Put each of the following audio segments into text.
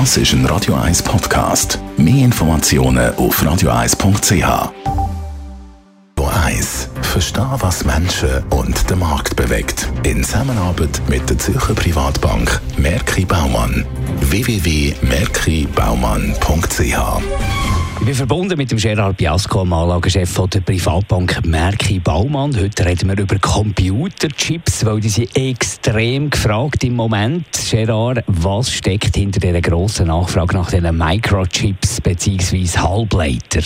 Das ist ein Radio 1 Podcast. Mehr Informationen auf radio1.ch. Radio 1. Verstehen, was Menschen und den Markt bewegt. In Zusammenarbeit mit der Zürcher Privatbank Merki Baumann. www.merkibaumann.ch ich bin verbunden mit dem Gerard Biasco, dem Anlagechef der Privatbank Merki Baumann. Heute reden wir über Computerchips, weil die sind extrem gefragt im Moment. Gerard, was steckt hinter dieser grossen Nachfrage nach diesen Microchips bzw. Halbleiter?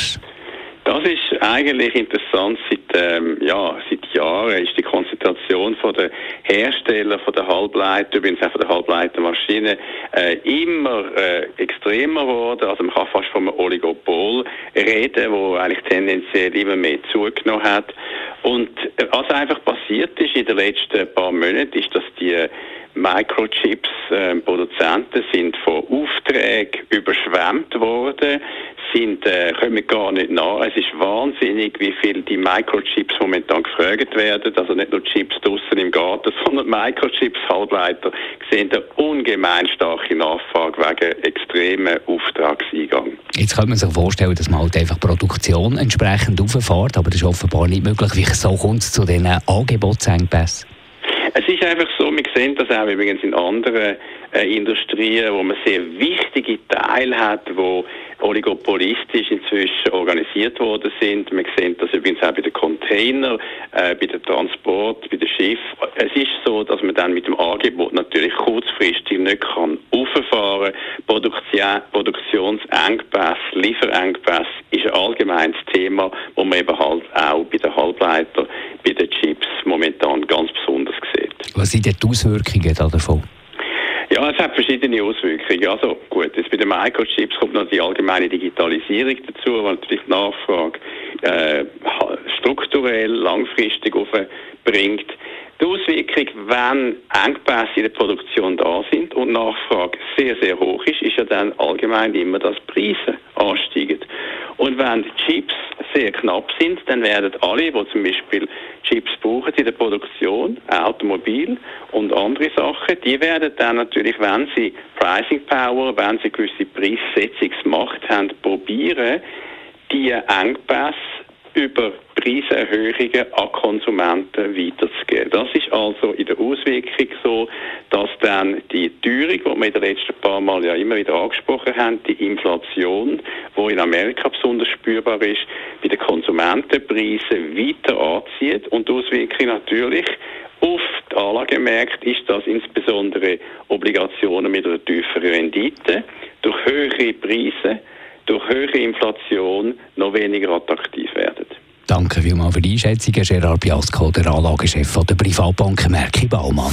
Eigentlich interessant. Seit, ähm, ja, seit Jahren ist die Konzentration von der Hersteller von der Halbleiter, übrigens auch von der Halbleitermaschine, äh, immer äh, extremer geworden. Also man kann fast von einem Oligopol reden, wo eigentlich tendenziell immer mehr zugenommen hat. Und äh, was einfach passiert ist in den letzten paar Monaten, ist, dass die Microchips-Produzenten äh, sind von Aufträgen überschwemmt worden sind, äh, kommen gar nicht nach. Es ist wahnsinnig, wie viel die Microchips momentan gefragt werden. Also nicht nur Chips draussen im Garten, sondern Microchips, Halbleiter, sehen eine ungemein starke Nachfrage wegen extremen Auftragseingang. Jetzt könnte man sich vorstellen, dass man halt einfach Produktion entsprechend auffährt, aber das ist offenbar nicht möglich. Wie so kommt es zu diesen Angebotsengpässen? Es ist einfach so, wir sehen das auch übrigens in anderen äh, Industrien, wo man sehr wichtige Teile hat, wo oligopolistisch inzwischen organisiert worden sind. Wir sehen das übrigens auch bei den Containern, äh, bei den Transport, bei den Schiffen. Es ist so, dass man dann mit dem Angebot natürlich kurzfristig nicht kann auffahren. Produktion, Produktionsengpässe, Lieferengpässe ist ein allgemeines Thema, wo man eben halt auch bei den Halbleitern, bei den Chips momentan ganz besonders sieht. Was sind die Auswirkungen davon? Ja, es hat verschiedene Auswirkungen. Also gut, jetzt bei den Microchips kommt noch die allgemeine Digitalisierung dazu, weil natürlich die Nachfrage äh, strukturell langfristig aufbringt. Die Auswirkung, wenn Engpässe in der Produktion da sind und Nachfrage sehr, sehr hoch ist, ist ja dann allgemein immer, dass Preise ansteigen. Und wenn die Chips sehr knapp sind, dann werden alle, die zum Beispiel Chips brauchen in der Produktion, Automobil und andere Sachen, die werden dann natürlich, wenn sie Pricing Power, wenn sie gewisse Preissetzungsmacht haben, probieren, die Engpässe über Preiserhöhungen an Konsumenten weiterzugeben. Das ist also in der Auswirkung so, dass dann die Teuerung, die wir in den letzten paar Mal ja immer wieder angesprochen haben, die Inflation, die in Amerika besonders spürbar ist, bei den Konsumentenpreisen weiter anzieht und die Auswirkung natürlich auf die Anlagemärkte ist, dass insbesondere Obligationen mit einer tieferen Rendite durch höhere Preise durch höhere Inflation noch weniger attraktiv werden. Danke vielmals für die Einschätzung, Gerard Biasco, der Anlagechef der Privatbank Merki Baumann.